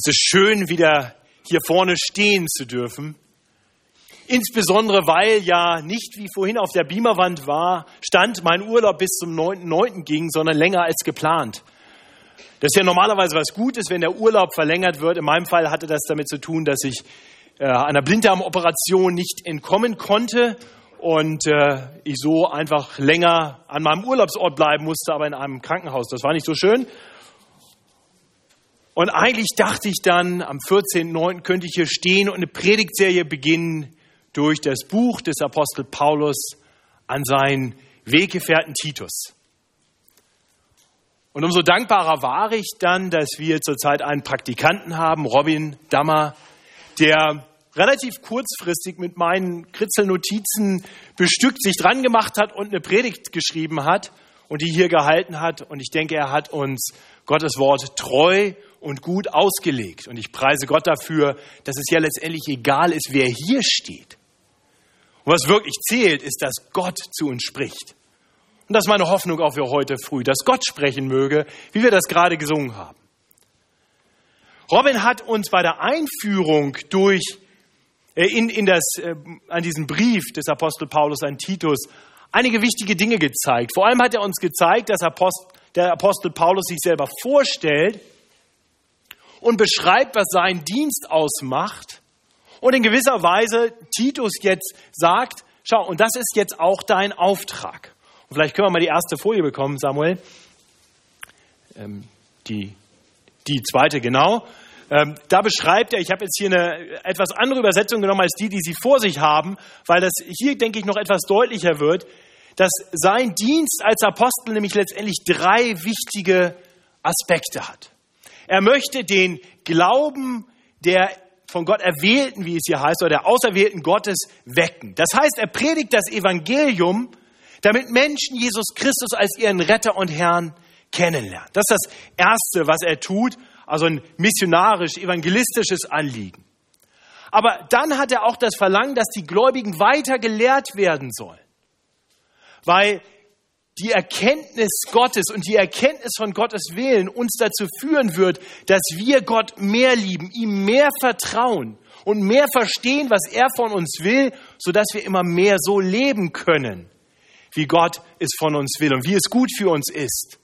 Es ist schön, wieder hier vorne stehen zu dürfen. Insbesondere, weil ja nicht wie vorhin auf der Beamerwand war, stand, mein Urlaub bis zum 9.9. ging, sondern länger als geplant. Das ist ja normalerweise was Gutes, wenn der Urlaub verlängert wird. In meinem Fall hatte das damit zu tun, dass ich äh, einer Blinddarmoperation nicht entkommen konnte und äh, ich so einfach länger an meinem Urlaubsort bleiben musste, aber in einem Krankenhaus. Das war nicht so schön. Und eigentlich dachte ich dann, am 14.09. könnte ich hier stehen und eine Predigtserie beginnen durch das Buch des Apostel Paulus an seinen Weggefährten Titus. Und umso dankbarer war ich dann, dass wir zurzeit einen Praktikanten haben, Robin Dammer, der relativ kurzfristig mit meinen Kritzelnotizen bestückt sich dran gemacht hat und eine Predigt geschrieben hat und die hier gehalten hat. Und ich denke, er hat uns Gottes Wort treu und gut ausgelegt. Und ich preise Gott dafür, dass es ja letztendlich egal ist, wer hier steht. Und was wirklich zählt, ist, dass Gott zu uns spricht. Und das ist meine Hoffnung auch für heute früh, dass Gott sprechen möge, wie wir das gerade gesungen haben. Robin hat uns bei der Einführung durch äh, in, in das, äh, an diesen Brief des Apostel Paulus an Titus einige wichtige Dinge gezeigt. Vor allem hat er uns gezeigt, dass Apostel, der Apostel Paulus sich selber vorstellt und beschreibt, was sein Dienst ausmacht und in gewisser Weise Titus jetzt sagt, schau, und das ist jetzt auch dein Auftrag. Und vielleicht können wir mal die erste Folie bekommen, Samuel. Ähm, die, die zweite, genau. Ähm, da beschreibt er, ich habe jetzt hier eine etwas andere Übersetzung genommen als die, die Sie vor sich haben, weil das hier, denke ich, noch etwas deutlicher wird, dass sein Dienst als Apostel nämlich letztendlich drei wichtige Aspekte hat. Er möchte den Glauben der von Gott erwählten, wie es hier heißt, oder der auserwählten Gottes wecken. Das heißt, er predigt das Evangelium, damit Menschen Jesus Christus als ihren Retter und Herrn kennenlernen. Das ist das Erste, was er tut, also ein missionarisch-evangelistisches Anliegen. Aber dann hat er auch das Verlangen, dass die Gläubigen weiter gelehrt werden sollen. Weil die Erkenntnis Gottes und die Erkenntnis von Gottes Willen uns dazu führen wird, dass wir Gott mehr lieben, ihm mehr vertrauen und mehr verstehen, was er von uns will, sodass wir immer mehr so leben können, wie Gott es von uns will und wie es gut für uns ist.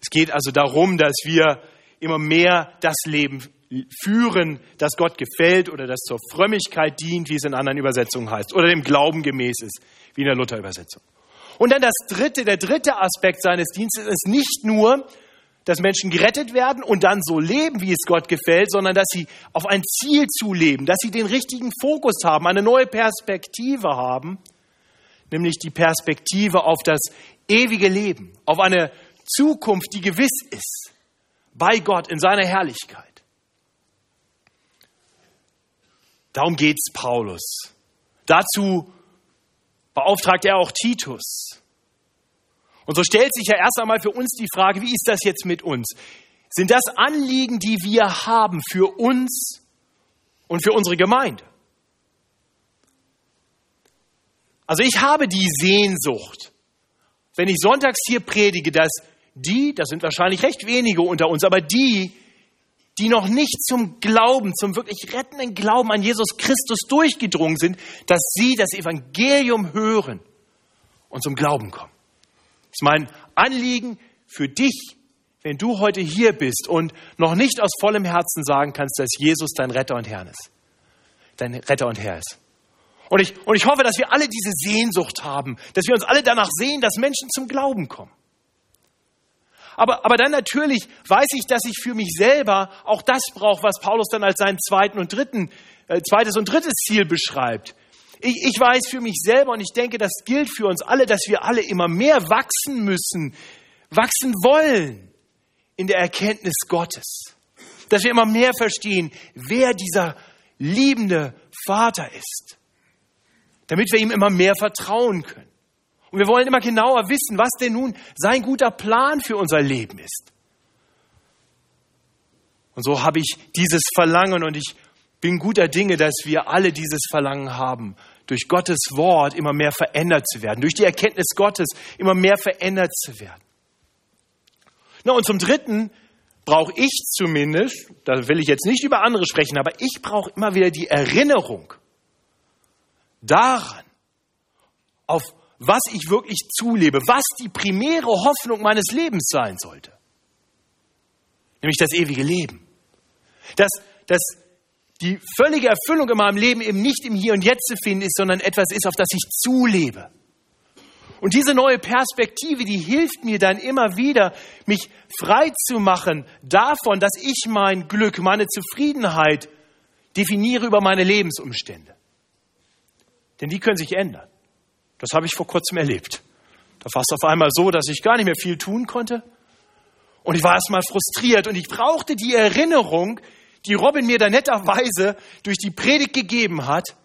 Es geht also darum, dass wir immer mehr das Leben führen, das Gott gefällt oder das zur Frömmigkeit dient, wie es in anderen Übersetzungen heißt, oder dem Glauben gemäß ist, wie in der Luther-Übersetzung. Und dann das dritte, der dritte Aspekt seines Dienstes ist nicht nur, dass Menschen gerettet werden und dann so leben, wie es Gott gefällt, sondern dass sie auf ein Ziel zuleben, dass sie den richtigen Fokus haben, eine neue Perspektive haben, nämlich die Perspektive auf das ewige Leben, auf eine Zukunft, die gewiss ist, bei Gott in seiner Herrlichkeit. Darum geht es Paulus. Dazu beauftragt er auch Titus. Und so stellt sich ja erst einmal für uns die Frage, wie ist das jetzt mit uns? Sind das Anliegen, die wir haben für uns und für unsere Gemeinde? Also ich habe die Sehnsucht, wenn ich sonntags hier predige, dass die, das sind wahrscheinlich recht wenige unter uns, aber die, die noch nicht zum Glauben, zum wirklich rettenden Glauben an Jesus Christus durchgedrungen sind, dass sie das Evangelium hören und zum Glauben kommen. Das ist mein Anliegen für dich, wenn du heute hier bist und noch nicht aus vollem Herzen sagen kannst, dass Jesus dein Retter und Herr ist. Dein Retter und Herr ist. Und ich, und ich hoffe, dass wir alle diese Sehnsucht haben, dass wir uns alle danach sehen, dass Menschen zum Glauben kommen. Aber, aber dann natürlich weiß ich, dass ich für mich selber auch das brauche, was Paulus dann als seinen zweiten und dritten, äh, zweites und drittes Ziel beschreibt. Ich, ich weiß für mich selber und ich denke, das gilt für uns alle, dass wir alle immer mehr wachsen müssen, wachsen wollen in der Erkenntnis Gottes. Dass wir immer mehr verstehen, wer dieser liebende Vater ist. Damit wir ihm immer mehr vertrauen können. Und wir wollen immer genauer wissen, was denn nun sein guter Plan für unser Leben ist. Und so habe ich dieses Verlangen und ich bin guter Dinge, dass wir alle dieses Verlangen haben, durch Gottes Wort immer mehr verändert zu werden, durch die Erkenntnis Gottes immer mehr verändert zu werden. Na, und zum Dritten brauche ich zumindest, da will ich jetzt nicht über andere sprechen, aber ich brauche immer wieder die Erinnerung daran, auf was ich wirklich zulebe, was die primäre Hoffnung meines Lebens sein sollte. Nämlich das ewige Leben. Dass, dass die völlige Erfüllung in meinem Leben eben nicht im Hier und Jetzt zu finden ist, sondern etwas ist, auf das ich zulebe. Und diese neue Perspektive, die hilft mir dann immer wieder, mich frei zu machen davon, dass ich mein Glück, meine Zufriedenheit definiere über meine Lebensumstände. Denn die können sich ändern. Das habe ich vor kurzem erlebt. Da war es auf einmal so, dass ich gar nicht mehr viel tun konnte. Und ich war erstmal frustriert und ich brauchte die Erinnerung, die Robin mir da netterweise durch die Predigt gegeben hat,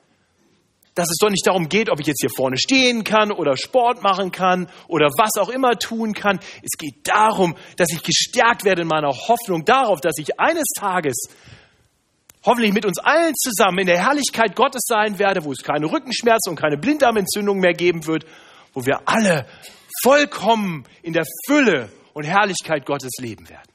dass es doch nicht darum geht, ob ich jetzt hier vorne stehen kann oder Sport machen kann oder was auch immer tun kann. Es geht darum, dass ich gestärkt werde in meiner Hoffnung darauf, dass ich eines Tages hoffentlich mit uns allen zusammen in der Herrlichkeit Gottes sein werde, wo es keine Rückenschmerzen und keine Blinddarmentzündung mehr geben wird, wo wir alle vollkommen in der Fülle und Herrlichkeit Gottes leben werden.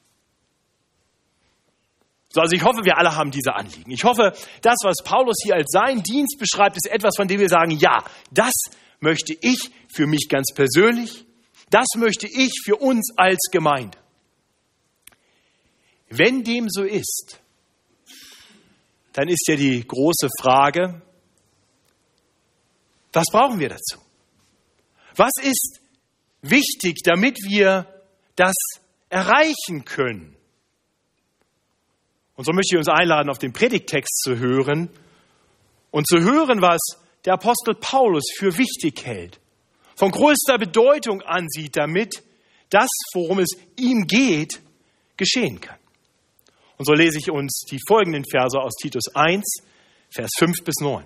So, also ich hoffe, wir alle haben diese Anliegen. Ich hoffe, das, was Paulus hier als seinen Dienst beschreibt, ist etwas, von dem wir sagen, ja, das möchte ich für mich ganz persönlich, das möchte ich für uns als Gemeinde. Wenn dem so ist, dann ist ja die große Frage, was brauchen wir dazu? Was ist wichtig, damit wir das erreichen können? Und so möchte ich uns einladen, auf den Predigtext zu hören und zu hören, was der Apostel Paulus für wichtig hält, von größter Bedeutung ansieht, damit das, worum es ihm geht, geschehen kann. Und so lese ich uns die folgenden Verse aus Titus 1, Vers 5 bis 9.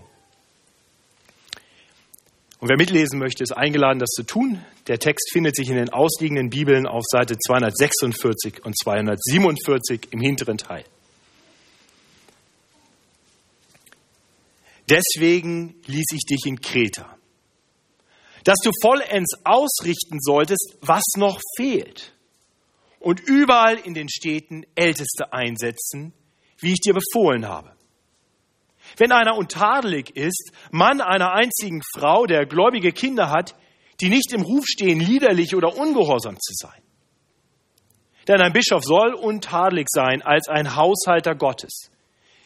Und wer mitlesen möchte, ist eingeladen, das zu tun. Der Text findet sich in den ausliegenden Bibeln auf Seite 246 und 247 im hinteren Teil. Deswegen ließ ich dich in Kreta, dass du vollends ausrichten solltest, was noch fehlt und überall in den Städten Älteste einsetzen, wie ich dir befohlen habe. Wenn einer untadelig ist, Mann einer einzigen Frau, der gläubige Kinder hat, die nicht im Ruf stehen, liederlich oder ungehorsam zu sein. Denn ein Bischof soll untadelig sein als ein Haushalter Gottes,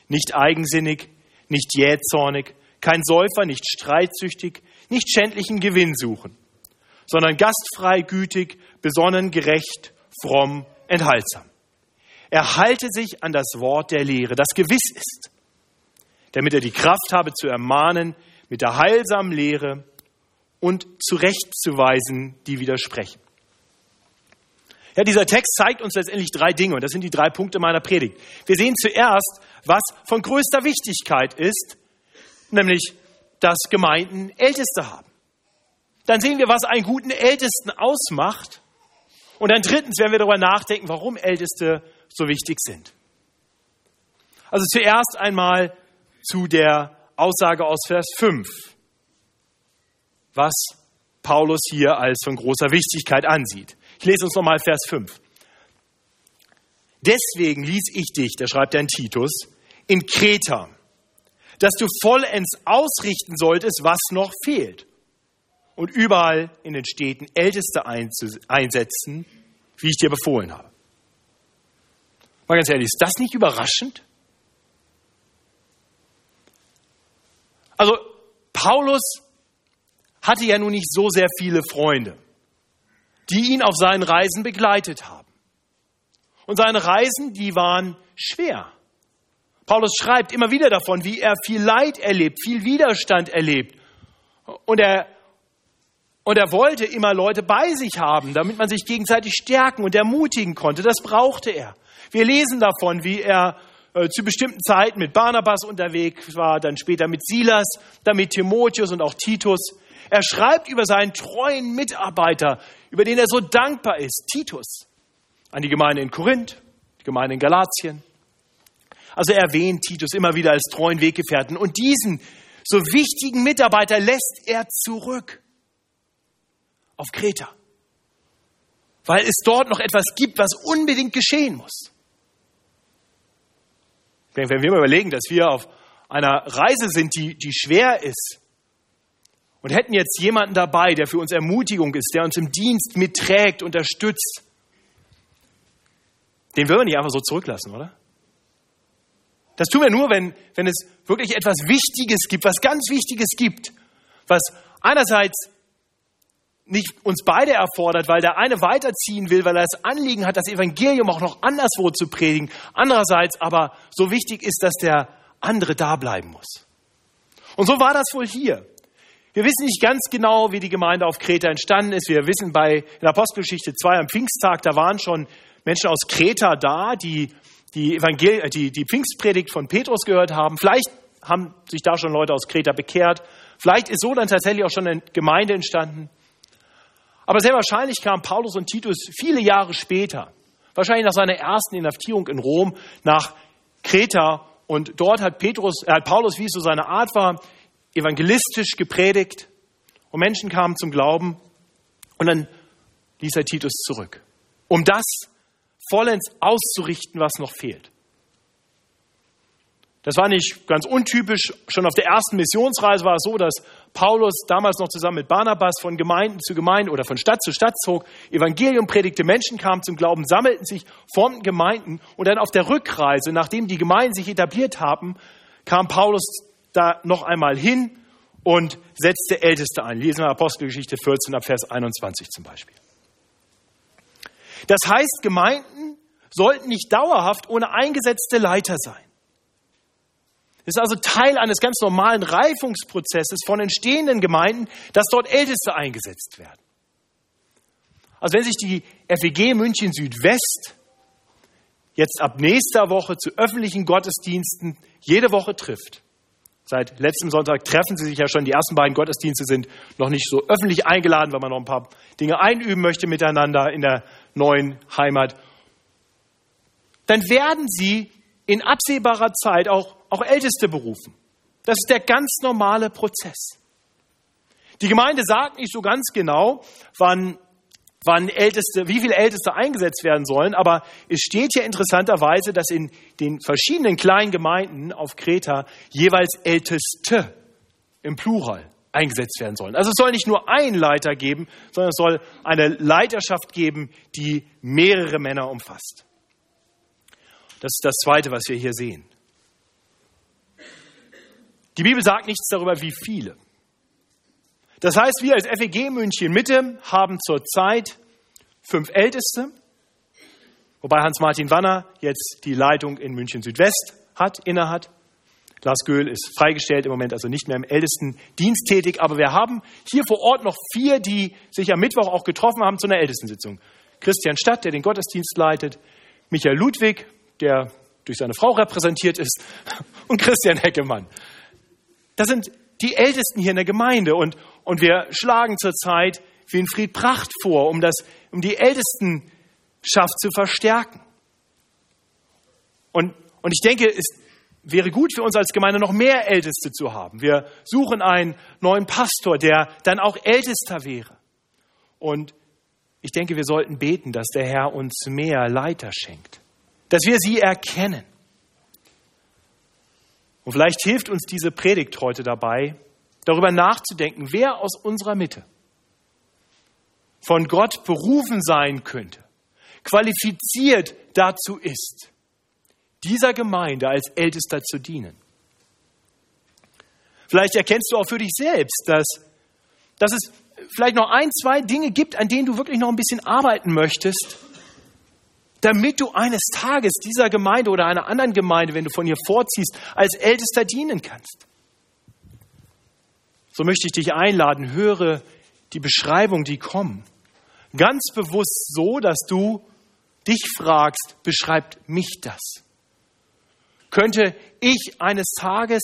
nicht eigensinnig, nicht jähzornig, kein Säufer, nicht streitsüchtig, nicht schändlichen Gewinn suchen, sondern gastfrei, gütig, besonnen, gerecht, fromm, enthaltsam. Er halte sich an das Wort der Lehre, das gewiss ist, damit er die Kraft habe zu ermahnen mit der heilsamen Lehre und zurechtzuweisen, die widersprechen. Ja, dieser Text zeigt uns letztendlich drei Dinge und das sind die drei Punkte meiner Predigt. Wir sehen zuerst, was von größter Wichtigkeit ist, nämlich, dass Gemeinden Älteste haben. Dann sehen wir, was einen guten Ältesten ausmacht. Und dann drittens werden wir darüber nachdenken, warum Älteste so wichtig sind. Also zuerst einmal zu der Aussage aus Vers 5, was Paulus hier als von großer Wichtigkeit ansieht. Ich lese uns nochmal Vers 5. Deswegen ließ ich dich, da schreibt er in Titus, in Kreta, dass du vollends ausrichten solltest, was noch fehlt. Und überall in den Städten Älteste einsetzen, wie ich dir befohlen habe. Mal ganz ehrlich, ist das nicht überraschend? Also, Paulus hatte ja nun nicht so sehr viele Freunde die ihn auf seinen Reisen begleitet haben. Und seine Reisen, die waren schwer. Paulus schreibt immer wieder davon, wie er viel Leid erlebt, viel Widerstand erlebt. Und er, und er wollte immer Leute bei sich haben, damit man sich gegenseitig stärken und ermutigen konnte. Das brauchte er. Wir lesen davon, wie er äh, zu bestimmten Zeiten mit Barnabas unterwegs war, dann später mit Silas, dann mit Timotheus und auch Titus. Er schreibt über seinen treuen Mitarbeiter, über den er so dankbar ist, Titus, an die Gemeinde in Korinth, die Gemeinde in Galatien. Also er erwähnt Titus immer wieder als treuen Weggefährten und diesen so wichtigen Mitarbeiter lässt er zurück auf Kreta, weil es dort noch etwas gibt, was unbedingt geschehen muss. Wenn wir mal überlegen, dass wir auf einer Reise sind, die, die schwer ist, und hätten jetzt jemanden dabei, der für uns Ermutigung ist, der uns im Dienst mitträgt, unterstützt, den würden wir nicht einfach so zurücklassen, oder? Das tun wir nur, wenn, wenn es wirklich etwas Wichtiges gibt, was ganz Wichtiges gibt, was einerseits nicht uns beide erfordert, weil der eine weiterziehen will, weil er das Anliegen hat, das Evangelium auch noch anderswo zu predigen, andererseits aber so wichtig ist, dass der andere da bleiben muss. Und so war das wohl hier. Wir wissen nicht ganz genau, wie die Gemeinde auf Kreta entstanden ist. Wir wissen bei in der Apostelgeschichte 2 am Pfingsttag, da waren schon Menschen aus Kreta da, die die, Evangel äh, die, die Pfingstpredigt von Petrus gehört haben. Vielleicht haben sich da schon Leute aus Kreta bekehrt. Vielleicht ist so dann tatsächlich auch schon eine Gemeinde entstanden. Aber sehr wahrscheinlich kamen Paulus und Titus viele Jahre später, wahrscheinlich nach seiner ersten Inhaftierung in Rom, nach Kreta. Und dort hat, Petrus, äh, Paulus, wie es so seine Art war, evangelistisch gepredigt. Und Menschen kamen zum Glauben. Und dann ließ er Titus zurück, um das vollends auszurichten, was noch fehlt. Das war nicht ganz untypisch. Schon auf der ersten Missionsreise war es so, dass Paulus damals noch zusammen mit Barnabas von Gemeinden zu Gemeinden oder von Stadt zu Stadt zog, Evangelium predigte, Menschen kamen zum Glauben, sammelten sich, formten Gemeinden und dann auf der Rückreise, nachdem die Gemeinden sich etabliert haben, kam Paulus da noch einmal hin und setzte Älteste ein. Lesen wir Apostelgeschichte 14 ab Vers 21 zum Beispiel. Das heißt, Gemeinden sollten nicht dauerhaft ohne eingesetzte Leiter sein. Es ist also Teil eines ganz normalen Reifungsprozesses von entstehenden Gemeinden, dass dort Älteste eingesetzt werden. Also wenn sich die FEG München Südwest jetzt ab nächster Woche zu öffentlichen Gottesdiensten jede Woche trifft, Seit letztem Sonntag treffen sie sich ja schon. Die ersten beiden Gottesdienste sind noch nicht so öffentlich eingeladen, weil man noch ein paar Dinge einüben möchte miteinander in der neuen Heimat. Dann werden sie in absehbarer Zeit auch, auch Älteste berufen. Das ist der ganz normale Prozess. Die Gemeinde sagt nicht so ganz genau, wann wann Älteste, wie viele Älteste eingesetzt werden sollen, aber es steht hier interessanterweise, dass in den verschiedenen kleinen Gemeinden auf Kreta jeweils Älteste im Plural eingesetzt werden sollen. Also es soll nicht nur einen Leiter geben, sondern es soll eine Leiterschaft geben, die mehrere Männer umfasst. Das ist das Zweite, was wir hier sehen. Die Bibel sagt nichts darüber, wie viele. Das heißt, wir als FEG München Mitte haben zurzeit fünf Älteste, wobei Hans-Martin Wanner jetzt die Leitung in München Südwest hat, innehat. Lars Göhl ist freigestellt, im Moment also nicht mehr im ältesten Dienst tätig, aber wir haben hier vor Ort noch vier, die sich am Mittwoch auch getroffen haben zu einer Ältestensitzung. Christian Stadt, der den Gottesdienst leitet, Michael Ludwig, der durch seine Frau repräsentiert ist, und Christian Heckemann. Das sind die Ältesten hier in der Gemeinde und, und wir schlagen zurzeit Winfried Pracht vor, um, das, um die Ältestenschaft zu verstärken. Und, und ich denke, es wäre gut für uns als Gemeinde noch mehr Älteste zu haben. Wir suchen einen neuen Pastor, der dann auch Ältester wäre. Und ich denke, wir sollten beten, dass der Herr uns mehr Leiter schenkt, dass wir sie erkennen. Und vielleicht hilft uns diese Predigt heute dabei, darüber nachzudenken, wer aus unserer Mitte von Gott berufen sein könnte, qualifiziert dazu ist, dieser Gemeinde als Ältester zu dienen. Vielleicht erkennst du auch für dich selbst, dass, dass es vielleicht noch ein, zwei Dinge gibt, an denen du wirklich noch ein bisschen arbeiten möchtest, damit du eines Tages dieser Gemeinde oder einer anderen Gemeinde, wenn du von ihr vorziehst, als Ältester dienen kannst. So möchte ich dich einladen, höre die Beschreibung, die kommen. Ganz bewusst so, dass du dich fragst, beschreibt mich das? Könnte ich eines Tages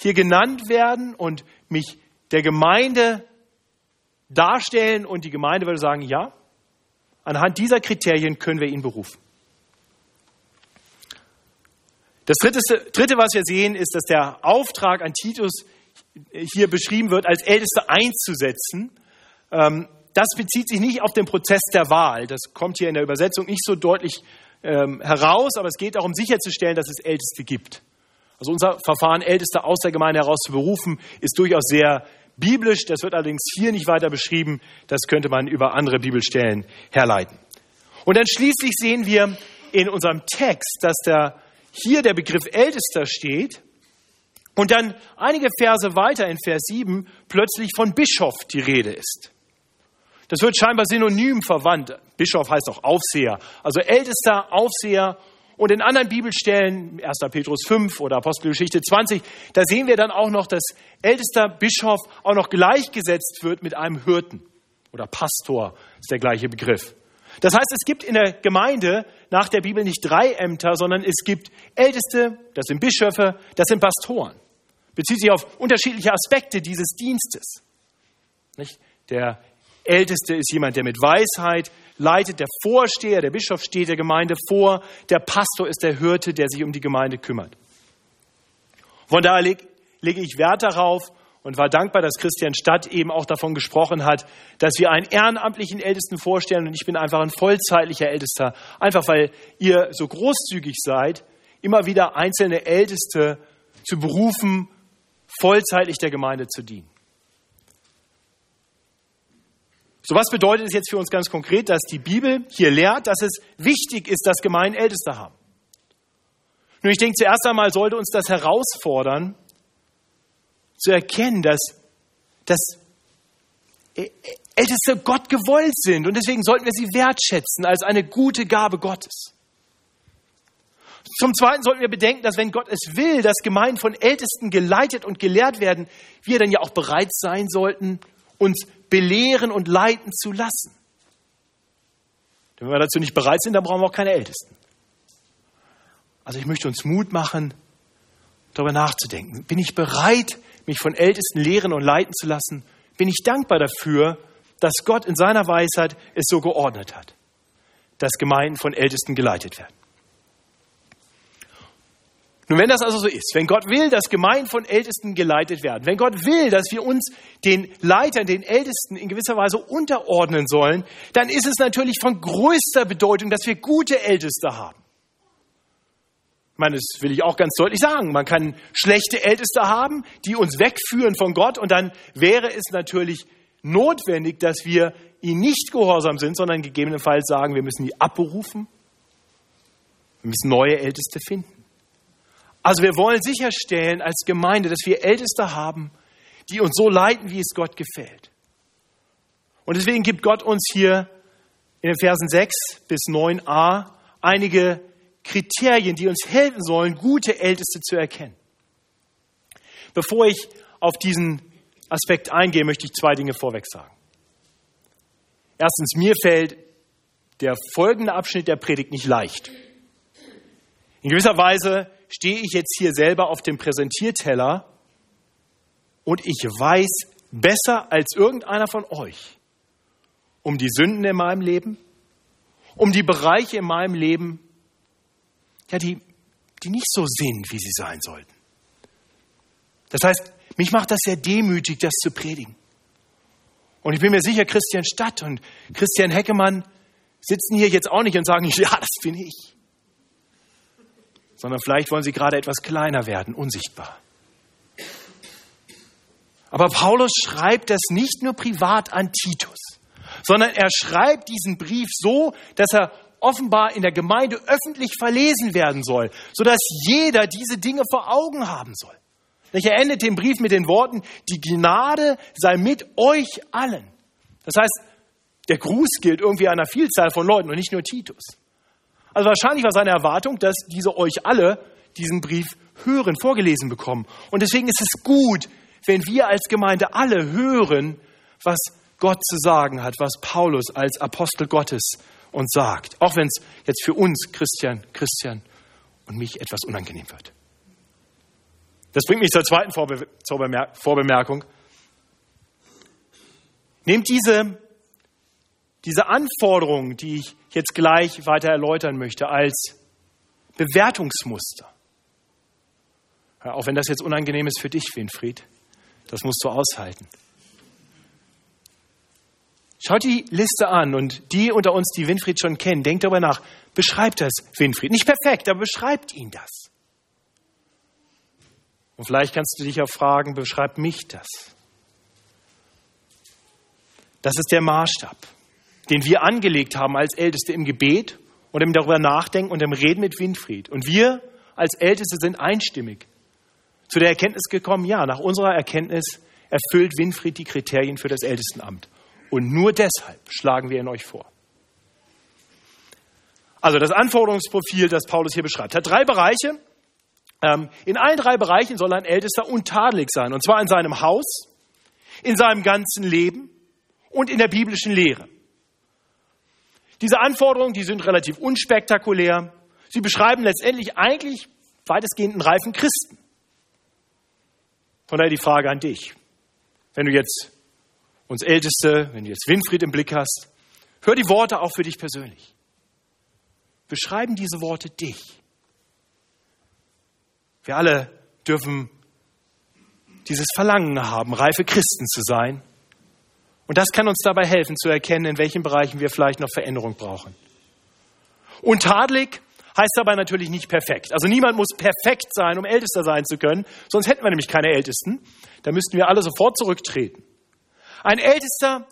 hier genannt werden und mich der Gemeinde darstellen und die Gemeinde würde sagen, ja, anhand dieser Kriterien können wir ihn berufen. Das dritte, dritte, was wir sehen, ist, dass der Auftrag an Titus hier beschrieben wird, als Älteste einzusetzen. Ähm, das bezieht sich nicht auf den Prozess der Wahl. Das kommt hier in der Übersetzung nicht so deutlich ähm, heraus, aber es geht darum, sicherzustellen, dass es Älteste gibt. Also unser Verfahren, Älteste aus der Gemeinde heraus zu berufen, ist durchaus sehr biblisch. Das wird allerdings hier nicht weiter beschrieben. Das könnte man über andere Bibelstellen herleiten. Und dann schließlich sehen wir in unserem Text, dass da hier der Begriff Ältester steht und dann einige Verse weiter in Vers 7 plötzlich von Bischof die Rede ist. Das wird scheinbar synonym verwandt. Bischof heißt auch Aufseher. Also Ältester, Aufseher. Und in anderen Bibelstellen, 1. Petrus 5 oder Apostelgeschichte 20, da sehen wir dann auch noch, dass ältester Bischof auch noch gleichgesetzt wird mit einem Hirten oder Pastor, ist der gleiche Begriff. Das heißt, es gibt in der Gemeinde nach der Bibel nicht drei Ämter, sondern es gibt Älteste, das sind Bischöfe, das sind Pastoren. Bezieht sich auf unterschiedliche Aspekte dieses Dienstes. Nicht? Der Älteste ist jemand, der mit Weisheit leitet, der Vorsteher, der Bischof steht der Gemeinde vor, der Pastor ist der Hirte, der sich um die Gemeinde kümmert. Von daher lege leg ich Wert darauf und war dankbar, dass Christian Stadt eben auch davon gesprochen hat, dass wir einen ehrenamtlichen Ältesten vorstellen und ich bin einfach ein vollzeitlicher Ältester, einfach weil ihr so großzügig seid, immer wieder einzelne Älteste zu berufen, vollzeitlich der Gemeinde zu dienen. So was bedeutet es jetzt für uns ganz konkret, dass die Bibel hier lehrt, dass es wichtig ist, dass Gemeinden Älteste haben. Nun, ich denke, zuerst einmal sollte uns das herausfordern, zu erkennen, dass, dass Älteste Gott gewollt sind und deswegen sollten wir sie wertschätzen als eine gute Gabe Gottes. Zum Zweiten sollten wir bedenken, dass wenn Gott es will, dass Gemeinden von Ältesten geleitet und gelehrt werden, wir dann ja auch bereit sein sollten, uns belehren und leiten zu lassen. Wenn wir dazu nicht bereit sind, dann brauchen wir auch keine Ältesten. Also ich möchte uns Mut machen, darüber nachzudenken. Bin ich bereit, mich von Ältesten lehren und leiten zu lassen? Bin ich dankbar dafür, dass Gott in seiner Weisheit es so geordnet hat, dass Gemeinden von Ältesten geleitet werden? Nun, wenn das also so ist, wenn Gott will, dass Gemeinden von Ältesten geleitet werden, wenn Gott will, dass wir uns den Leitern, den Ältesten in gewisser Weise unterordnen sollen, dann ist es natürlich von größter Bedeutung, dass wir gute Älteste haben. Ich meine, das will ich auch ganz deutlich sagen. Man kann schlechte Älteste haben, die uns wegführen von Gott und dann wäre es natürlich notwendig, dass wir ihnen nicht gehorsam sind, sondern gegebenenfalls sagen, wir müssen die abberufen, wir müssen neue Älteste finden. Also wir wollen sicherstellen als Gemeinde, dass wir Älteste haben, die uns so leiten, wie es Gott gefällt. Und deswegen gibt Gott uns hier in den Versen 6 bis 9a einige Kriterien, die uns helfen sollen, gute Älteste zu erkennen. Bevor ich auf diesen Aspekt eingehe, möchte ich zwei Dinge vorweg sagen. Erstens, mir fällt der folgende Abschnitt der Predigt nicht leicht. In gewisser Weise stehe ich jetzt hier selber auf dem Präsentierteller und ich weiß besser als irgendeiner von euch um die Sünden in meinem Leben, um die Bereiche in meinem Leben, ja, die, die nicht so sind, wie sie sein sollten. Das heißt, mich macht das sehr demütig, das zu predigen. Und ich bin mir sicher, Christian Stadt und Christian Heckemann sitzen hier jetzt auch nicht und sagen, ja, das bin ich sondern vielleicht wollen sie gerade etwas kleiner werden, unsichtbar. Aber Paulus schreibt das nicht nur privat an Titus, sondern er schreibt diesen Brief so, dass er offenbar in der Gemeinde öffentlich verlesen werden soll, sodass jeder diese Dinge vor Augen haben soll. Er endet den Brief mit den Worten, die Gnade sei mit euch allen. Das heißt, der Gruß gilt irgendwie einer Vielzahl von Leuten und nicht nur Titus. Also wahrscheinlich war seine Erwartung, dass diese euch alle diesen Brief hören, vorgelesen bekommen. Und deswegen ist es gut, wenn wir als Gemeinde alle hören, was Gott zu sagen hat, was Paulus als Apostel Gottes uns sagt. Auch wenn es jetzt für uns, Christian, Christian und mich etwas unangenehm wird. Das bringt mich zur zweiten Vorbemerkung. Nehmt diese, diese Anforderungen, die ich jetzt gleich weiter erläutern möchte, als Bewertungsmuster. Ja, auch wenn das jetzt unangenehm ist für dich, Winfried, das musst du aushalten. Schaut die Liste an und die unter uns, die Winfried schon kennen, denkt darüber nach. Beschreibt das Winfried. Nicht perfekt, aber beschreibt ihn das. Und vielleicht kannst du dich auch fragen, beschreibt mich das? Das ist der Maßstab, den wir angelegt haben als Älteste im Gebet und im darüber nachdenken und im Reden mit Winfried. Und wir als Älteste sind einstimmig zu der Erkenntnis gekommen, ja, nach unserer Erkenntnis erfüllt Winfried die Kriterien für das Ältestenamt. Und nur deshalb schlagen wir ihn euch vor. Also das Anforderungsprofil, das Paulus hier beschreibt, hat drei Bereiche. Ähm, in allen drei Bereichen soll ein Ältester untadelig sein. Und zwar in seinem Haus, in seinem ganzen Leben und in der biblischen Lehre. Diese Anforderungen, die sind relativ unspektakulär. Sie beschreiben letztendlich eigentlich weitestgehend einen reifen Christen. Von daher die Frage an dich. Wenn du jetzt uns Älteste, wenn du jetzt Winfried im Blick hast, hör die Worte auch für dich persönlich. Beschreiben diese Worte dich. Wir alle dürfen dieses Verlangen haben, reife Christen zu sein. Und das kann uns dabei helfen zu erkennen, in welchen Bereichen wir vielleicht noch Veränderung brauchen. Untadelig heißt dabei natürlich nicht perfekt. Also niemand muss perfekt sein, um Ältester sein zu können, sonst hätten wir nämlich keine Ältesten. Da müssten wir alle sofort zurücktreten. Ein Ältester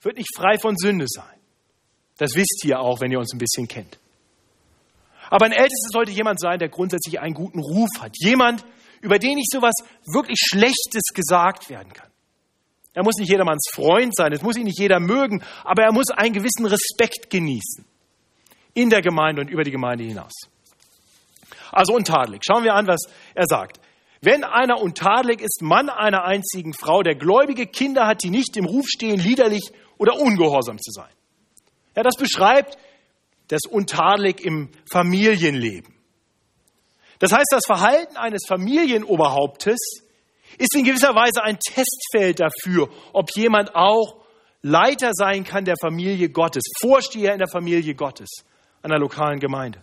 wird nicht frei von Sünde sein. Das wisst ihr auch, wenn ihr uns ein bisschen kennt. Aber ein Ältester sollte jemand sein, der grundsätzlich einen guten Ruf hat. Jemand, über den nicht so was wirklich Schlechtes gesagt werden kann. Er muss nicht jedermanns Freund sein, es muss ihn nicht jeder mögen, aber er muss einen gewissen Respekt genießen in der Gemeinde und über die Gemeinde hinaus. Also untadelig. Schauen wir an, was er sagt. Wenn einer untadelig ist, Mann einer einzigen Frau, der gläubige Kinder hat, die nicht im Ruf stehen, liederlich oder ungehorsam zu sein. Ja, das beschreibt das untadelig im Familienleben. Das heißt, das Verhalten eines Familienoberhauptes ist in gewisser Weise ein Testfeld dafür, ob jemand auch Leiter sein kann der Familie Gottes, Vorsteher in der Familie Gottes einer lokalen Gemeinde.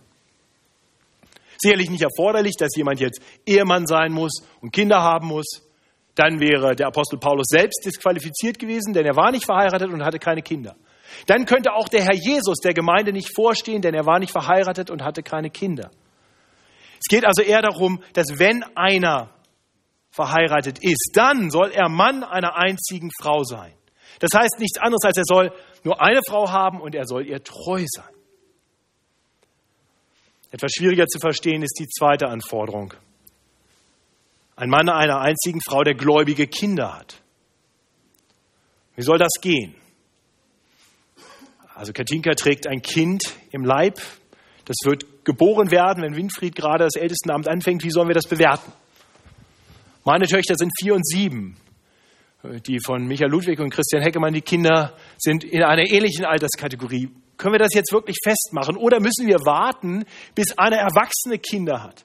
Sicherlich nicht erforderlich, dass jemand jetzt Ehemann sein muss und Kinder haben muss. Dann wäre der Apostel Paulus selbst disqualifiziert gewesen, denn er war nicht verheiratet und hatte keine Kinder. Dann könnte auch der Herr Jesus der Gemeinde nicht vorstehen, denn er war nicht verheiratet und hatte keine Kinder. Es geht also eher darum, dass wenn einer verheiratet ist, dann soll er Mann einer einzigen Frau sein. Das heißt nichts anderes, als er soll nur eine Frau haben und er soll ihr treu sein. Etwas schwieriger zu verstehen ist die zweite Anforderung. Ein Mann einer einzigen Frau, der gläubige Kinder hat. Wie soll das gehen? Also Katinka trägt ein Kind im Leib. Das wird geboren werden, wenn Winfried gerade das Ältestenamt anfängt. Wie sollen wir das bewerten? Meine Töchter sind vier und sieben. Die von Michael Ludwig und Christian Heckemann, die Kinder, sind in einer ähnlichen Alterskategorie. Können wir das jetzt wirklich festmachen oder müssen wir warten, bis eine erwachsene Kinder hat?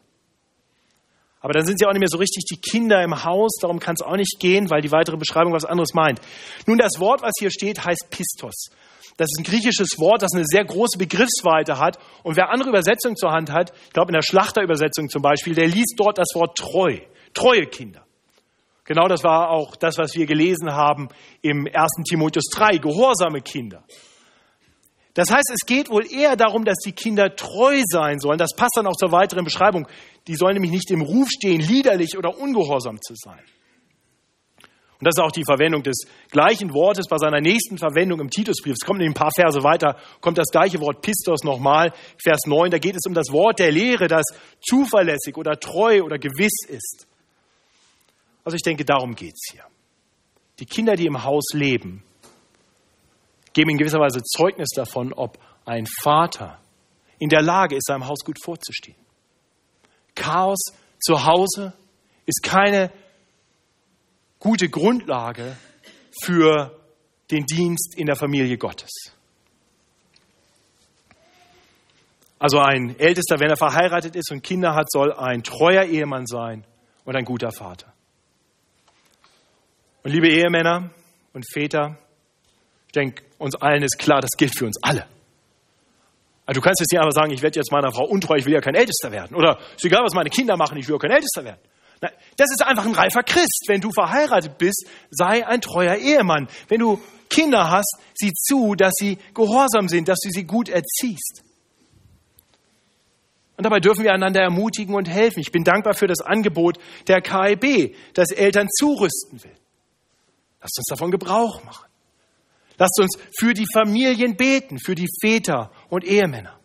Aber dann sind sie auch nicht mehr so richtig die Kinder im Haus, darum kann es auch nicht gehen, weil die weitere Beschreibung was anderes meint. Nun, das Wort, was hier steht, heißt Pistos. Das ist ein griechisches Wort, das eine sehr große Begriffsweite hat. Und wer andere Übersetzungen zur Hand hat, ich glaube in der Schlachterübersetzung zum Beispiel, der liest dort das Wort treu, treue Kinder. Genau das war auch das, was wir gelesen haben im 1. Timotheus 3, gehorsame Kinder. Das heißt, es geht wohl eher darum, dass die Kinder treu sein sollen. Das passt dann auch zur weiteren Beschreibung. Die sollen nämlich nicht im Ruf stehen, liederlich oder ungehorsam zu sein. Und das ist auch die Verwendung des gleichen Wortes bei seiner nächsten Verwendung im Titusbrief. Es kommt in ein paar Verse weiter, kommt das gleiche Wort Pistos nochmal, Vers 9. Da geht es um das Wort der Lehre, das zuverlässig oder treu oder gewiss ist. Also ich denke, darum geht es hier. Die Kinder, die im Haus leben, geben in gewisser Weise Zeugnis davon, ob ein Vater in der Lage ist, seinem Haus gut vorzustehen. Chaos zu Hause ist keine gute Grundlage für den Dienst in der Familie Gottes. Also ein Ältester, wenn er verheiratet ist und Kinder hat, soll ein treuer Ehemann sein und ein guter Vater. Und liebe Ehemänner und Väter, ich denke, uns allen ist klar, das gilt für uns alle. Also du kannst jetzt nicht einfach sagen, ich werde jetzt meiner Frau untreu, ich will ja kein Ältester werden. Oder ist egal, was meine Kinder machen, ich will ja kein Ältester werden. Nein, das ist einfach ein reifer Christ. Wenn du verheiratet bist, sei ein treuer Ehemann. Wenn du Kinder hast, sieh zu, dass sie gehorsam sind, dass du sie gut erziehst. Und dabei dürfen wir einander ermutigen und helfen. Ich bin dankbar für das Angebot der KIB, das Eltern zurüsten will. Lasst uns davon Gebrauch machen. Lasst uns für die Familien beten, für die Väter und Ehemänner.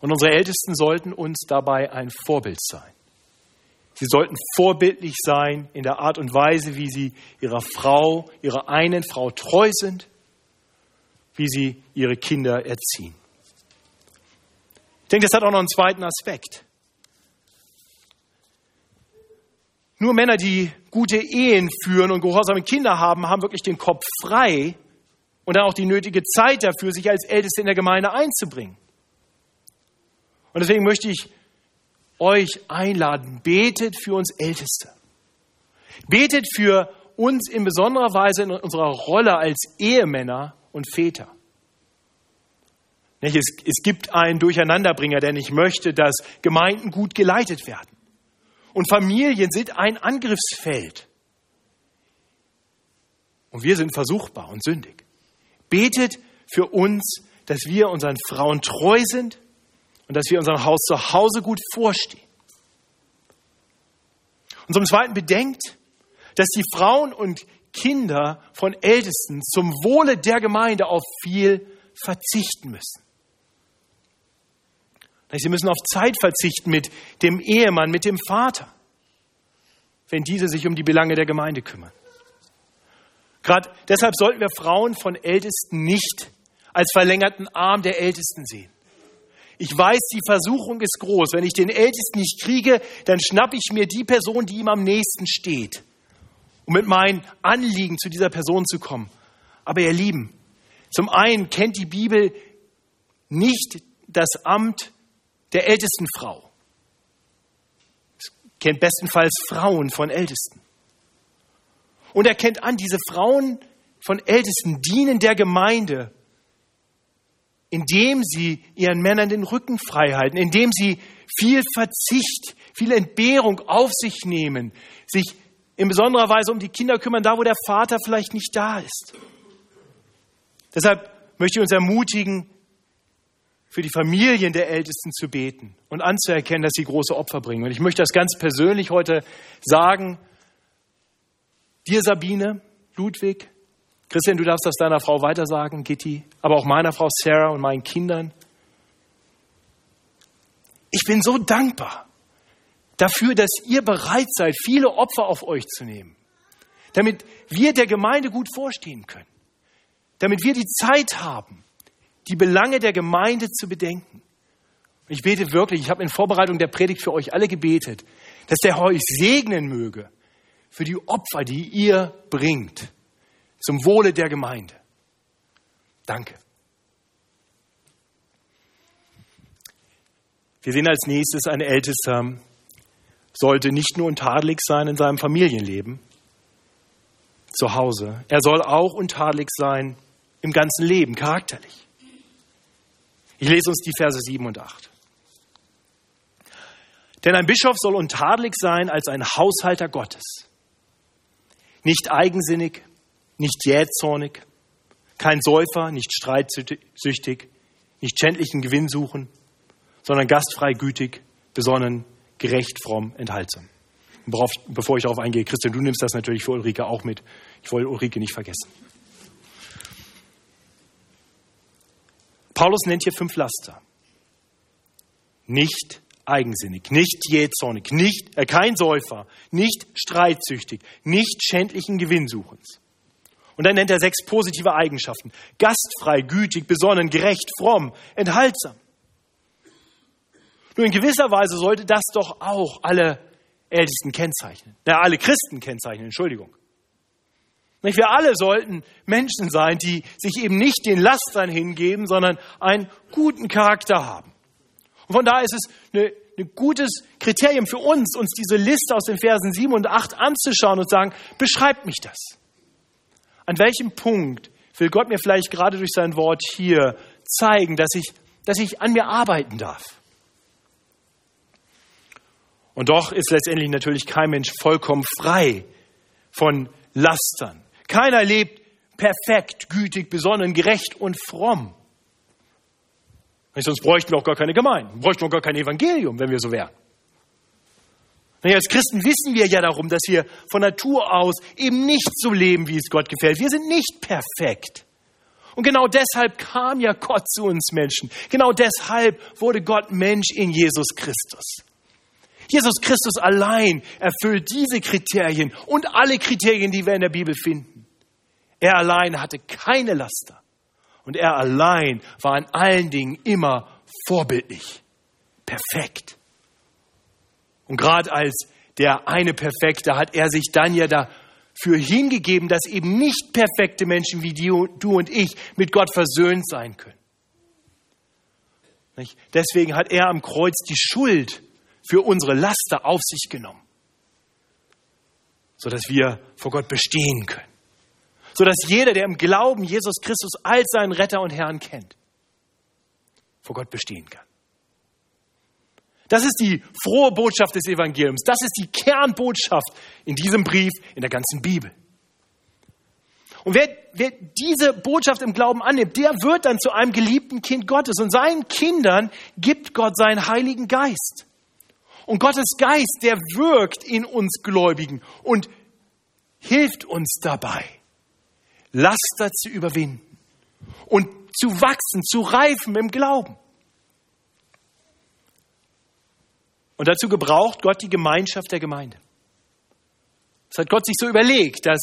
Und unsere Ältesten sollten uns dabei ein Vorbild sein. Sie sollten vorbildlich sein in der Art und Weise, wie sie ihrer Frau, ihrer einen Frau treu sind, wie sie ihre Kinder erziehen. Ich denke, das hat auch noch einen zweiten Aspekt. Nur Männer, die gute Ehen führen und gehorsame Kinder haben, haben wirklich den Kopf frei und dann auch die nötige Zeit dafür, sich als Älteste in der Gemeinde einzubringen. Und deswegen möchte ich euch einladen, betet für uns Älteste. Betet für uns in besonderer Weise in unserer Rolle als Ehemänner und Väter. Es, gibt einen Durcheinanderbringer, der nicht möchte, dass Gemeinden gut geleitet werden. Und Familien sind ein Angriffsfeld. Und wir sind versuchbar und sündig. Betet für uns, dass wir unseren Frauen treu sind und dass wir unserem Haus zu Hause gut vorstehen. Und zum Zweiten bedenkt, dass die Frauen und Kinder von Ältesten zum Wohle der Gemeinde auf viel verzichten müssen. Sie müssen auf Zeit verzichten mit dem Ehemann, mit dem Vater, wenn diese sich um die Belange der Gemeinde kümmern. Gerade deshalb sollten wir Frauen von Ältesten nicht als verlängerten Arm der Ältesten sehen. Ich weiß, die Versuchung ist groß. Wenn ich den Ältesten nicht kriege, dann schnappe ich mir die Person, die ihm am nächsten steht, um mit meinen Anliegen zu dieser Person zu kommen. Aber ihr Lieben, zum einen kennt die Bibel nicht das Amt der ältesten Frau. Es kennt bestenfalls Frauen von Ältesten. Und er kennt an, diese Frauen von Ältesten dienen der Gemeinde indem sie ihren Männern den Rücken frei halten, indem sie viel Verzicht, viel Entbehrung auf sich nehmen, sich in besonderer Weise um die Kinder kümmern, da wo der Vater vielleicht nicht da ist. Deshalb möchte ich uns ermutigen, für die Familien der Ältesten zu beten und anzuerkennen, dass sie große Opfer bringen. Und ich möchte das ganz persönlich heute sagen, dir Sabine, Ludwig, Christian, du darfst das deiner Frau weitersagen, Gitti, aber auch meiner Frau Sarah und meinen Kindern. Ich bin so dankbar dafür, dass ihr bereit seid, viele Opfer auf euch zu nehmen, damit wir der Gemeinde gut vorstehen können, damit wir die Zeit haben, die Belange der Gemeinde zu bedenken. Ich bete wirklich, ich habe in Vorbereitung der Predigt für euch alle gebetet, dass der Herr euch segnen möge für die Opfer, die ihr bringt zum Wohle der Gemeinde. Danke. Wir sehen als nächstes, ein Ältester sollte nicht nur untadelig sein in seinem Familienleben, zu Hause. Er soll auch untadelig sein im ganzen Leben, charakterlich. Ich lese uns die Verse 7 und 8. Denn ein Bischof soll untadelig sein als ein Haushalter Gottes, nicht eigensinnig, nicht jähzornig, kein Säufer, nicht streitsüchtig, nicht schändlichen Gewinn suchen, sondern gastfrei, gütig, besonnen, gerecht, fromm, enthaltsam. bevor ich darauf eingehe, Christian, du nimmst das natürlich für Ulrike auch mit. Ich wollte Ulrike nicht vergessen. Paulus nennt hier fünf Laster. Nicht eigensinnig, nicht jähzornig, nicht, äh, kein Säufer, nicht streitsüchtig, nicht schändlichen Gewinnsuchens. Und dann nennt er sechs positive Eigenschaften. Gastfrei, gütig, besonnen, gerecht, fromm, enthaltsam. Nur in gewisser Weise sollte das doch auch alle Ältesten kennzeichnen. Na, alle Christen kennzeichnen, Entschuldigung. Wir alle sollten Menschen sein, die sich eben nicht den Lastern hingeben, sondern einen guten Charakter haben. Und von daher ist es eine, ein gutes Kriterium für uns, uns diese Liste aus den Versen 7 und 8 anzuschauen und sagen, beschreibt mich das. An welchem Punkt will Gott mir vielleicht gerade durch sein Wort hier zeigen, dass ich, dass ich an mir arbeiten darf? Und doch ist letztendlich natürlich kein Mensch vollkommen frei von Lastern. Keiner lebt perfekt, gütig, besonnen, gerecht und fromm. Sonst bräuchten wir auch gar keine Gemeinden, bräuchten wir auch gar kein Evangelium, wenn wir so wären. Als Christen wissen wir ja darum, dass wir von Natur aus eben nicht so leben, wie es Gott gefällt. Wir sind nicht perfekt. Und genau deshalb kam ja Gott zu uns Menschen. Genau deshalb wurde Gott Mensch in Jesus Christus. Jesus Christus allein erfüllt diese Kriterien und alle Kriterien, die wir in der Bibel finden. Er allein hatte keine Laster. Und er allein war in allen Dingen immer vorbildlich. Perfekt. Und gerade als der eine Perfekte hat er sich dann ja dafür hingegeben, dass eben nicht perfekte Menschen wie du und ich mit Gott versöhnt sein können. Deswegen hat er am Kreuz die Schuld für unsere Laster auf sich genommen, sodass wir vor Gott bestehen können. Sodass jeder, der im Glauben Jesus Christus als seinen Retter und Herrn kennt, vor Gott bestehen kann. Das ist die frohe Botschaft des Evangeliums. Das ist die Kernbotschaft in diesem Brief, in der ganzen Bibel. Und wer, wer diese Botschaft im Glauben annimmt, der wird dann zu einem geliebten Kind Gottes. Und seinen Kindern gibt Gott seinen Heiligen Geist. Und Gottes Geist, der wirkt in uns Gläubigen und hilft uns dabei, Laster zu überwinden und zu wachsen, zu reifen im Glauben. Und dazu gebraucht Gott die Gemeinschaft der Gemeinde. Das hat Gott sich so überlegt, dass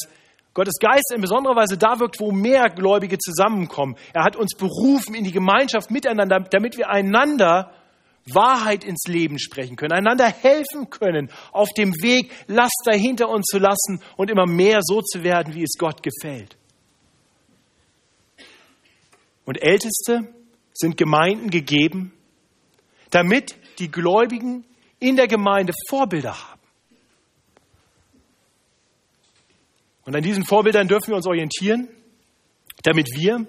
Gottes Geist in besonderer Weise da wirkt, wo mehr Gläubige zusammenkommen. Er hat uns berufen in die Gemeinschaft miteinander, damit wir einander Wahrheit ins Leben sprechen können, einander helfen können, auf dem Weg Laster hinter uns zu lassen und immer mehr so zu werden, wie es Gott gefällt. Und Älteste sind Gemeinden gegeben, damit die Gläubigen in der Gemeinde Vorbilder haben. Und an diesen Vorbildern dürfen wir uns orientieren, damit wir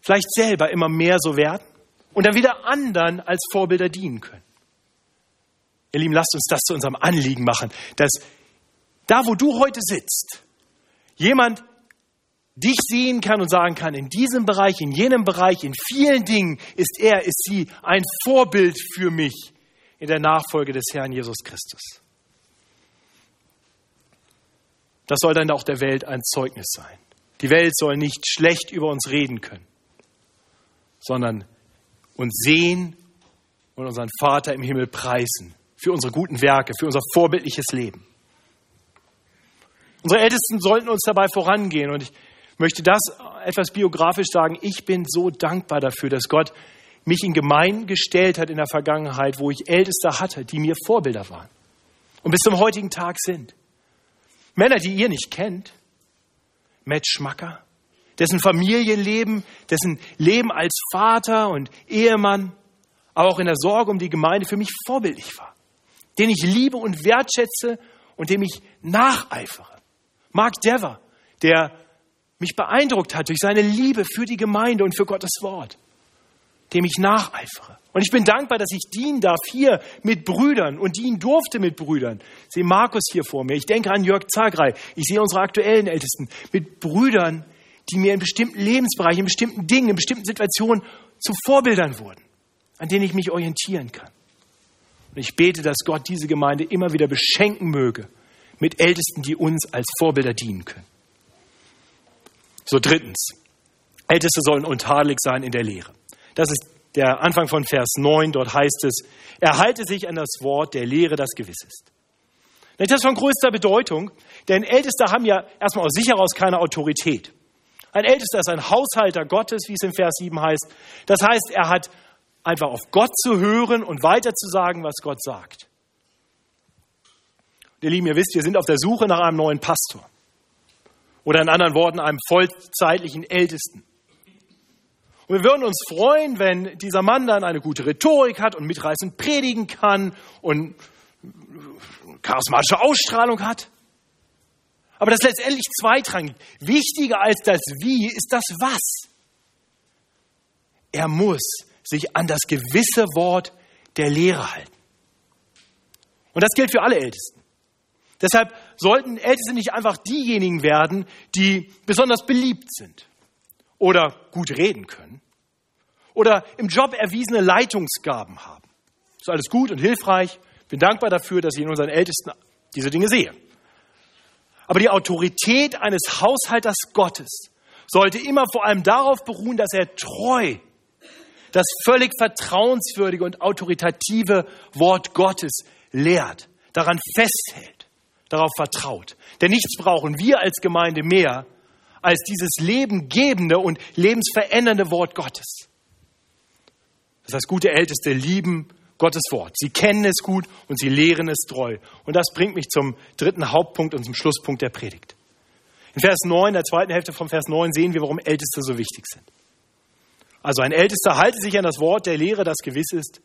vielleicht selber immer mehr so werden und dann wieder anderen als Vorbilder dienen können. Ihr Lieben, lasst uns das zu unserem Anliegen machen, dass da, wo du heute sitzt, jemand dich sehen kann und sagen kann, in diesem Bereich, in jenem Bereich, in vielen Dingen ist er, ist sie ein Vorbild für mich in der Nachfolge des Herrn Jesus Christus. Das soll dann auch der Welt ein Zeugnis sein. Die Welt soll nicht schlecht über uns reden können, sondern uns sehen und unseren Vater im Himmel preisen für unsere guten Werke, für unser vorbildliches Leben. Unsere Ältesten sollten uns dabei vorangehen und ich möchte das etwas biografisch sagen. Ich bin so dankbar dafür, dass Gott mich in Gemeinden gestellt hat in der Vergangenheit, wo ich Älteste hatte, die mir Vorbilder waren und bis zum heutigen Tag sind. Männer, die ihr nicht kennt. Matt Schmacker, dessen Familienleben, dessen Leben als Vater und Ehemann, aber auch in der Sorge um die Gemeinde für mich vorbildlich war. Den ich liebe und wertschätze und dem ich nacheifere. Mark Dever, der mich beeindruckt hat durch seine Liebe für die Gemeinde und für Gottes Wort dem ich nacheifere. Und ich bin dankbar, dass ich dienen darf hier mit Brüdern und dienen durfte mit Brüdern. Ich sehe Markus hier vor mir. Ich denke an Jörg Zagrei. Ich sehe unsere aktuellen Ältesten mit Brüdern, die mir in bestimmten Lebensbereichen, in bestimmten Dingen, in bestimmten Situationen zu Vorbildern wurden, an denen ich mich orientieren kann. Und ich bete, dass Gott diese Gemeinde immer wieder beschenken möge mit Ältesten, die uns als Vorbilder dienen können. So drittens. Älteste sollen untadelig sein in der Lehre. Das ist der Anfang von Vers 9. Dort heißt es, er halte sich an das Wort der Lehre, das gewiss ist. Das ist von größter Bedeutung, denn Älteste haben ja erstmal aus sich heraus keine Autorität. Ein Ältester ist ein Haushalter Gottes, wie es in Vers 7 heißt. Das heißt, er hat einfach auf Gott zu hören und weiter zu sagen, was Gott sagt. Ihr Lieben, ihr wisst, wir sind auf der Suche nach einem neuen Pastor. Oder in anderen Worten, einem vollzeitlichen Ältesten. Und wir würden uns freuen, wenn dieser Mann dann eine gute Rhetorik hat und mitreißend predigen kann und charismatische Ausstrahlung hat. Aber das ist letztendlich zweitrangig. Wichtiger als das Wie ist das Was. Er muss sich an das gewisse Wort der Lehre halten. Und das gilt für alle Ältesten. Deshalb sollten Älteste nicht einfach diejenigen werden, die besonders beliebt sind oder gut reden können oder im Job erwiesene Leitungsgaben haben. Ist alles gut und hilfreich. Bin dankbar dafür, dass ich in unseren Ältesten diese Dinge sehe. Aber die Autorität eines Haushalters Gottes sollte immer vor allem darauf beruhen, dass er treu das völlig vertrauenswürdige und autoritative Wort Gottes lehrt, daran festhält, darauf vertraut. Denn nichts brauchen wir als Gemeinde mehr als dieses lebengebende und lebensverändernde Wort Gottes. Das heißt, gute Älteste lieben Gottes Wort. Sie kennen es gut und sie lehren es treu. Und das bringt mich zum dritten Hauptpunkt und zum Schlusspunkt der Predigt. In Vers 9, der zweiten Hälfte vom Vers 9 sehen wir, warum Älteste so wichtig sind. Also ein Ältester halte sich an das Wort der Lehre, das gewiss ist,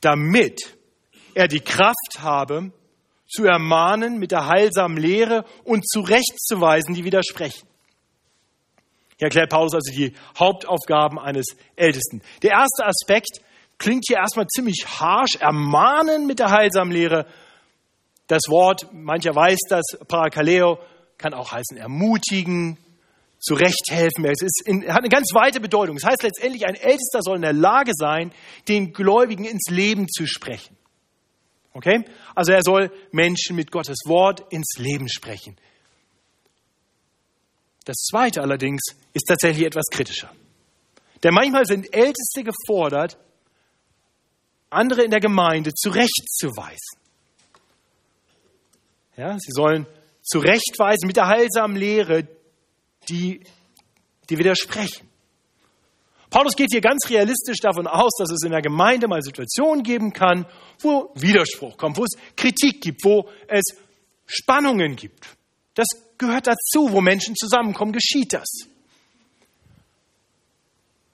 damit er die Kraft habe, zu ermahnen mit der heilsamen Lehre und zurechtzuweisen, die widersprechen. Hier erklärt Paulus also die Hauptaufgaben eines Ältesten. Der erste Aspekt klingt hier erstmal ziemlich harsch, ermahnen mit der heilsamen Lehre. Das Wort, mancher weiß das, Parakaleo, kann auch heißen ermutigen, zurechthelfen. Es ist in, hat eine ganz weite Bedeutung. Das heißt letztendlich, ein Ältester soll in der Lage sein, den Gläubigen ins Leben zu sprechen. Okay? Also er soll Menschen mit Gottes Wort ins Leben sprechen. Das zweite allerdings ist tatsächlich etwas kritischer. Denn manchmal sind Älteste gefordert, andere in der Gemeinde zurechtzuweisen. Ja, sie sollen zurechtweisen mit der heilsamen Lehre, die, die widersprechen. Paulus geht hier ganz realistisch davon aus, dass es in der Gemeinde mal Situationen geben kann, wo Widerspruch kommt, wo es Kritik gibt, wo es Spannungen gibt. Das gehört dazu, wo Menschen zusammenkommen, geschieht das.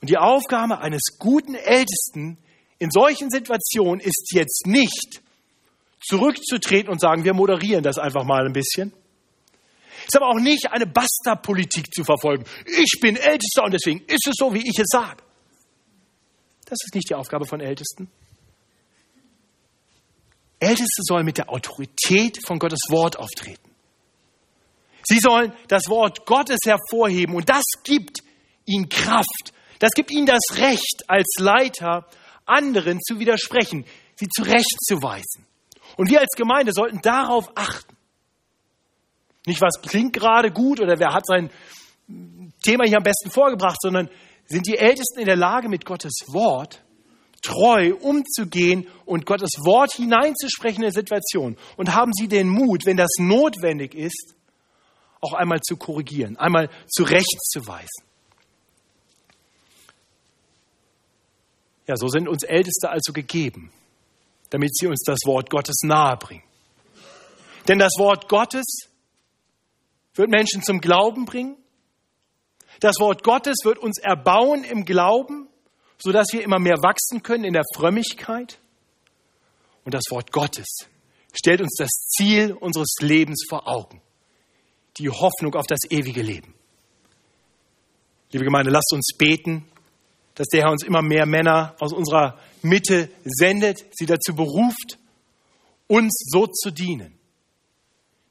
Und die Aufgabe eines guten Ältesten in solchen Situationen ist jetzt nicht zurückzutreten und sagen, wir moderieren das einfach mal ein bisschen. Ist aber auch nicht eine Basta-Politik zu verfolgen. Ich bin Ältester und deswegen ist es so, wie ich es sage. Das ist nicht die Aufgabe von Ältesten. Älteste sollen mit der Autorität von Gottes Wort auftreten. Sie sollen das Wort Gottes hervorheben und das gibt ihnen Kraft. Das gibt ihnen das Recht als Leiter anderen zu widersprechen, sie zurechtzuweisen. Und wir als Gemeinde sollten darauf achten. Nicht, was klingt gerade gut oder wer hat sein Thema hier am besten vorgebracht, sondern sind die Ältesten in der Lage, mit Gottes Wort treu umzugehen und Gottes Wort hineinzusprechen in der Situation. Und haben sie den Mut, wenn das notwendig ist, auch einmal zu korrigieren, einmal zurechtzuweisen. Ja, so sind uns Älteste also gegeben, damit sie uns das Wort Gottes nahebringen. Denn das Wort Gottes wird Menschen zum Glauben bringen. Das Wort Gottes wird uns erbauen im Glauben, sodass wir immer mehr wachsen können in der Frömmigkeit. Und das Wort Gottes stellt uns das Ziel unseres Lebens vor Augen. Die Hoffnung auf das ewige Leben. Liebe Gemeinde, lasst uns beten dass der Herr uns immer mehr Männer aus unserer Mitte sendet, sie dazu beruft, uns so zu dienen.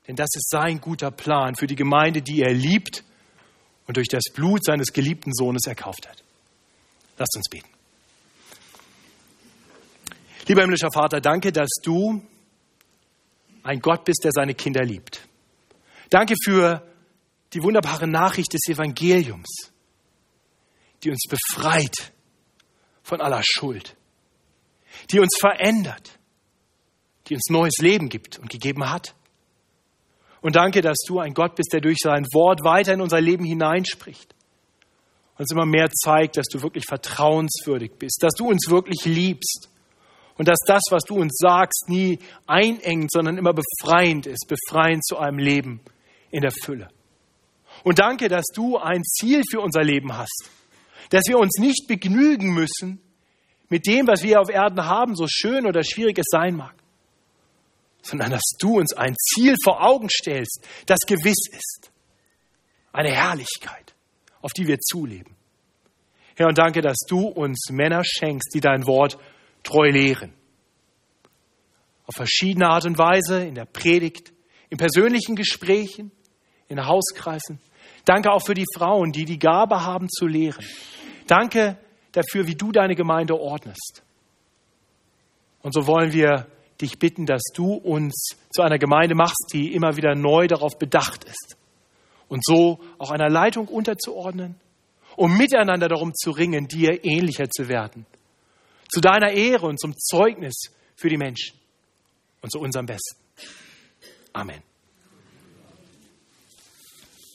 Denn das ist sein guter Plan für die Gemeinde, die er liebt und durch das Blut seines geliebten Sohnes erkauft hat. Lasst uns beten. Lieber himmlischer Vater, danke, dass du ein Gott bist, der seine Kinder liebt. Danke für die wunderbare Nachricht des Evangeliums die uns befreit von aller Schuld, die uns verändert, die uns neues Leben gibt und gegeben hat. Und danke, dass du ein Gott bist, der durch sein Wort weiter in unser Leben hineinspricht. Uns immer mehr zeigt, dass du wirklich vertrauenswürdig bist, dass du uns wirklich liebst und dass das, was du uns sagst, nie einengt, sondern immer befreiend ist, befreiend zu einem Leben in der Fülle. Und danke, dass du ein Ziel für unser Leben hast dass wir uns nicht begnügen müssen mit dem, was wir auf Erden haben, so schön oder schwierig es sein mag, sondern dass du uns ein Ziel vor Augen stellst, das gewiss ist. Eine Herrlichkeit, auf die wir zuleben. Herr, und danke, dass du uns Männer schenkst, die dein Wort treu lehren. Auf verschiedene Art und Weise, in der Predigt, in persönlichen Gesprächen, in Hauskreisen. Danke auch für die Frauen, die die Gabe haben zu lehren. Danke, dafür, wie du deine Gemeinde ordnest. Und so wollen wir dich bitten, dass du uns zu einer Gemeinde machst, die immer wieder neu darauf bedacht ist. Und so auch einer Leitung unterzuordnen, um miteinander darum zu ringen, dir ähnlicher zu werden. Zu deiner Ehre und zum Zeugnis für die Menschen und zu unserem Besten. Amen.